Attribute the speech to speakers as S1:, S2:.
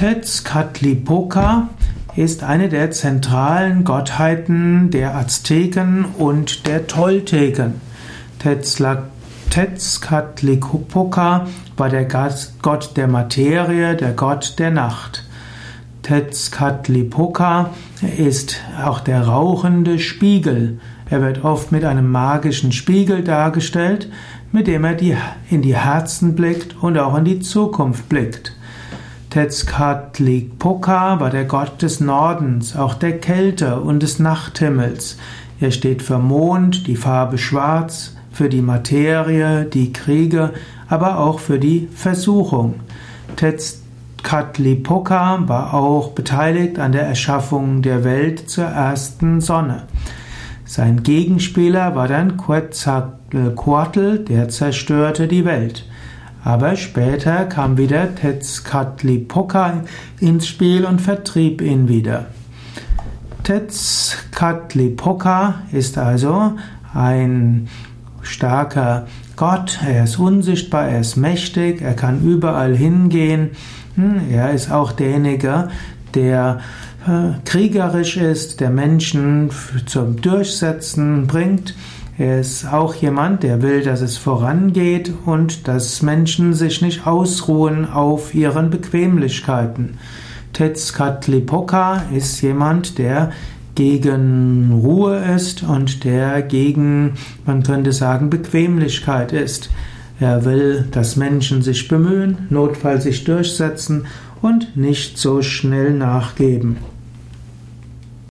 S1: Tezcatlipoca ist eine der zentralen Gottheiten der Azteken und der Tolteken. Tezcatlipoca war der Gott der Materie, der Gott der Nacht. Tezcatlipoca ist auch der rauchende Spiegel. Er wird oft mit einem magischen Spiegel dargestellt, mit dem er in die Herzen blickt und auch in die Zukunft blickt. Tezcatlipoca war der Gott des Nordens, auch der Kälte und des Nachthimmels. Er steht für Mond, die Farbe Schwarz, für die Materie, die Kriege, aber auch für die Versuchung. Tezcatlipoca war auch beteiligt an der Erschaffung der Welt zur ersten Sonne. Sein Gegenspieler war dann Quetzalcoatl, der zerstörte die Welt. Aber später kam wieder Tezcatlipoca ins Spiel und vertrieb ihn wieder. Tezcatlipoca ist also ein starker Gott, er ist unsichtbar, er ist mächtig, er kann überall hingehen. Hm, er ist auch derjenige, der äh, kriegerisch ist, der Menschen zum Durchsetzen bringt. Er ist auch jemand, der will, dass es vorangeht und dass Menschen sich nicht ausruhen auf ihren Bequemlichkeiten. Tezcatlipoca ist jemand, der gegen Ruhe ist und der gegen, man könnte sagen, Bequemlichkeit ist. Er will, dass Menschen sich bemühen, notfalls sich durchsetzen und nicht so schnell nachgeben.